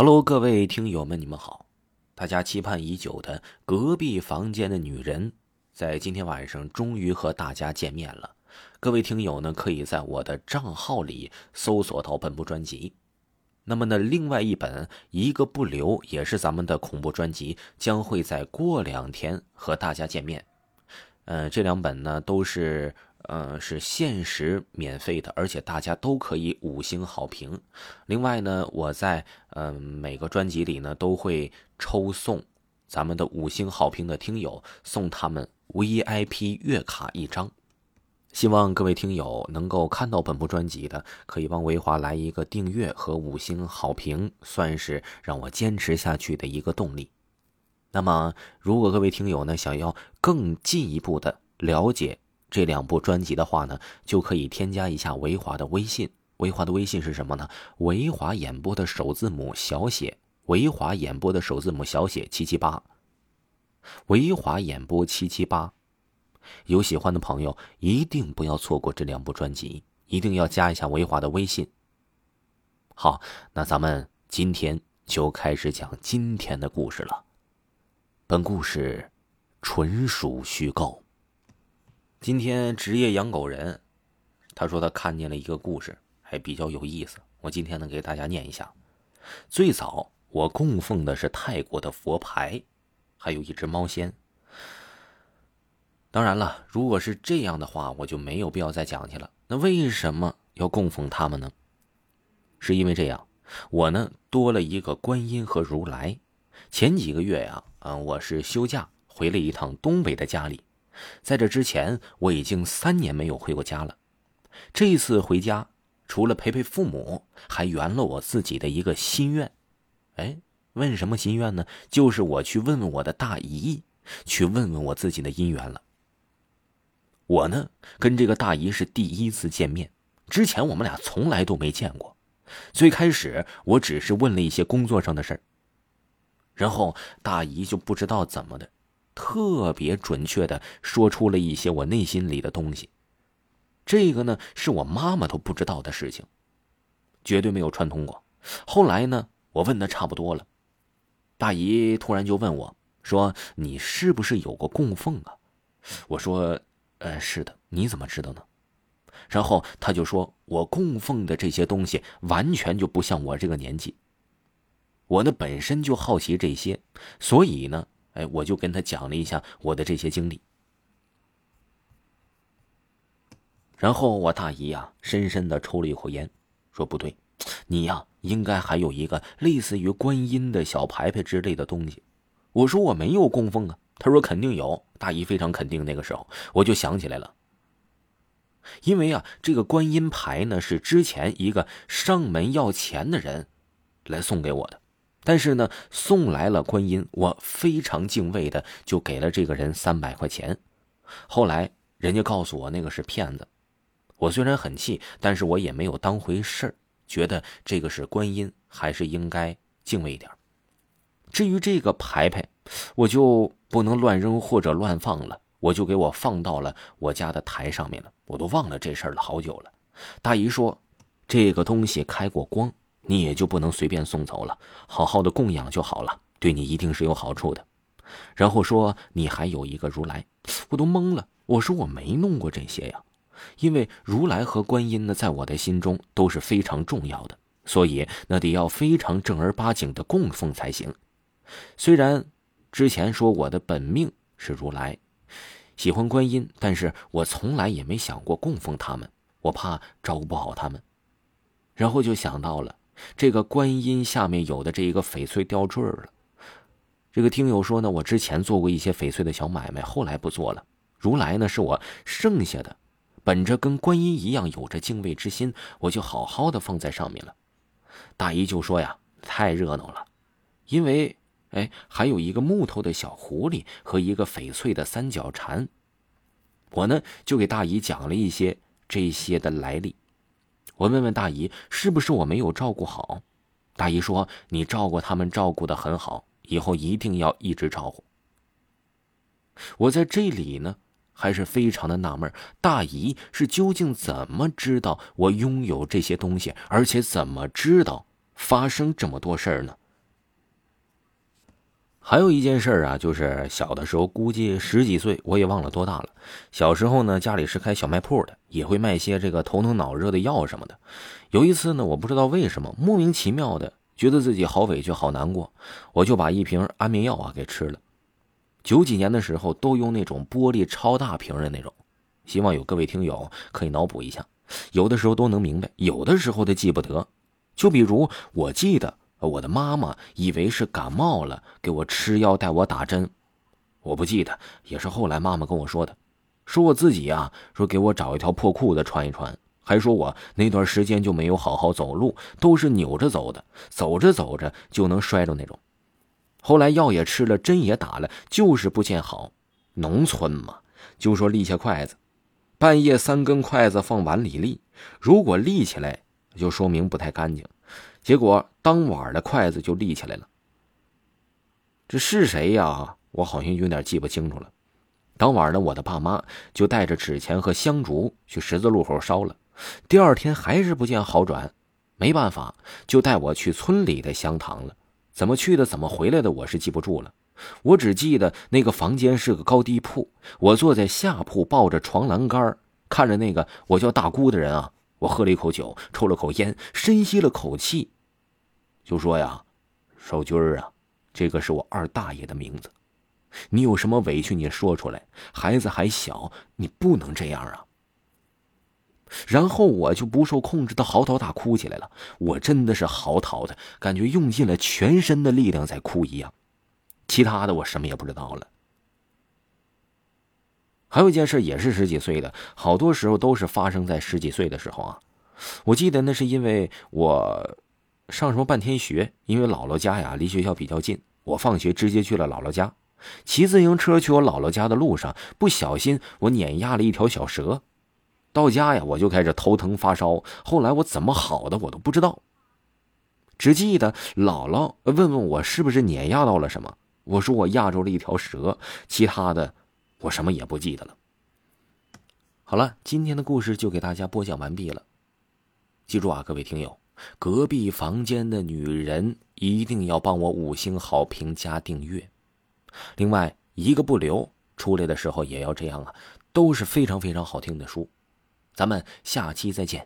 Hello，各位听友们，你们好！大家期盼已久的隔壁房间的女人，在今天晚上终于和大家见面了。各位听友呢，可以在我的账号里搜索到本部专辑。那么呢，另外一本《一个不留》也是咱们的恐怖专辑，将会在过两天和大家见面。呃，这两本呢都是。呃，是限时免费的，而且大家都可以五星好评。另外呢，我在嗯每个专辑里呢都会抽送咱们的五星好评的听友送他们 VIP 月卡一张。希望各位听友能够看到本部专辑的，可以帮维华来一个订阅和五星好评，算是让我坚持下去的一个动力。那么，如果各位听友呢想要更进一步的了解，这两部专辑的话呢，就可以添加一下维华的微信。维华的微信是什么呢？维华演播的首字母小写，维华演播的首字母小写七七八。维华演播七七八，有喜欢的朋友一定不要错过这两部专辑，一定要加一下维华的微信。好，那咱们今天就开始讲今天的故事了。本故事纯属虚构。今天职业养狗人，他说他看见了一个故事，还比较有意思。我今天呢给大家念一下。最早我供奉的是泰国的佛牌，还有一只猫仙。当然了，如果是这样的话，我就没有必要再讲去了。那为什么要供奉他们呢？是因为这样，我呢多了一个观音和如来。前几个月呀，嗯，我是休假回了一趟东北的家里。在这之前，我已经三年没有回过家了。这次回家，除了陪陪父母，还圆了我自己的一个心愿。哎，问什么心愿呢？就是我去问问我的大姨，去问问我自己的姻缘了。我呢，跟这个大姨是第一次见面，之前我们俩从来都没见过。最开始，我只是问了一些工作上的事儿，然后大姨就不知道怎么的。特别准确的说出了一些我内心里的东西，这个呢是我妈妈都不知道的事情，绝对没有串通过。后来呢，我问的差不多了，大姨突然就问我，说：“你是不是有过供奉啊？”我说：“呃，是的。”你怎么知道呢？然后他就说我供奉的这些东西完全就不像我这个年纪。我呢本身就好奇这些，所以呢。哎，我就跟他讲了一下我的这些经历，然后我大姨呀，深深的抽了一口烟，说：“不对，你呀，应该还有一个类似于观音的小牌牌之类的东西。”我说：“我没有供奉啊。”他说：“肯定有。”大姨非常肯定。那个时候，我就想起来了，因为啊，这个观音牌呢，是之前一个上门要钱的人来送给我的。但是呢，送来了观音，我非常敬畏的就给了这个人三百块钱。后来人家告诉我那个是骗子，我虽然很气，但是我也没有当回事儿，觉得这个是观音，还是应该敬畏一点。至于这个牌牌，我就不能乱扔或者乱放了，我就给我放到了我家的台上面了。我都忘了这事儿了好久了。大姨说，这个东西开过光。你也就不能随便送走了，好好的供养就好了，对你一定是有好处的。然后说你还有一个如来，我都懵了。我说我没弄过这些呀，因为如来和观音呢，在我的心中都是非常重要的，所以那得要非常正儿八经的供奉才行。虽然之前说我的本命是如来，喜欢观音，但是我从来也没想过供奉他们，我怕照顾不好他们。然后就想到了。这个观音下面有的这一个翡翠吊坠了，这个听友说呢，我之前做过一些翡翠的小买卖，后来不做了。如来呢是我剩下的，本着跟观音一样有着敬畏之心，我就好好的放在上面了。大姨就说呀，太热闹了，因为哎还有一个木头的小狐狸和一个翡翠的三角蝉，我呢就给大姨讲了一些这些的来历。我问问大姨，是不是我没有照顾好？大姨说：“你照顾他们，照顾的很好，以后一定要一直照顾。”我在这里呢，还是非常的纳闷，大姨是究竟怎么知道我拥有这些东西，而且怎么知道发生这么多事儿呢？还有一件事啊，就是小的时候，估计十几岁，我也忘了多大了。小时候呢，家里是开小卖铺的，也会卖些这个头疼脑热的药什么的。有一次呢，我不知道为什么，莫名其妙的觉得自己好委屈、好难过，我就把一瓶安眠药啊给吃了。九几年的时候，都用那种玻璃超大瓶的那种，希望有各位听友可以脑补一下，有的时候都能明白，有的时候都记不得。就比如，我记得。我的妈妈以为是感冒了，给我吃药带我打针，我不记得，也是后来妈妈跟我说的，说我自己呀，说给我找一条破裤子穿一穿，还说我那段时间就没有好好走路，都是扭着走的，走着走着就能摔着那种。后来药也吃了，针也打了，就是不见好。农村嘛，就说立下筷子，半夜三根筷子放碗里立，如果立起来，就说明不太干净。结果当晚的筷子就立起来了。这是谁呀？我好像有点记不清楚了。当晚呢，我的爸妈就带着纸钱和香烛去十字路口烧了。第二天还是不见好转，没办法，就带我去村里的香堂了。怎么去的，怎么回来的，我是记不住了。我只记得那个房间是个高低铺，我坐在下铺，抱着床栏杆，看着那个我叫大姑的人啊。我喝了一口酒，抽了口烟，深吸了口气。就说呀，少军儿啊，这个是我二大爷的名字。你有什么委屈，你说出来。孩子还小，你不能这样啊。然后我就不受控制的嚎啕大哭起来了。我真的是嚎啕的感觉，用尽了全身的力量在哭一样。其他的我什么也不知道了。还有一件事也是十几岁的，好多时候都是发生在十几岁的时候啊。我记得那是因为我。上什么半天学？因为姥姥家呀离学校比较近，我放学直接去了姥姥家。骑自行车去我姥姥家的路上，不小心我碾压了一条小蛇。到家呀，我就开始头疼发烧。后来我怎么好的我都不知道，只记得姥姥问问我是不是碾压到了什么。我说我压着了一条蛇，其他的我什么也不记得了。好了，今天的故事就给大家播讲完毕了。记住啊，各位听友。隔壁房间的女人一定要帮我五星好评加订阅，另外一个不留出来的时候也要这样啊，都是非常非常好听的书，咱们下期再见。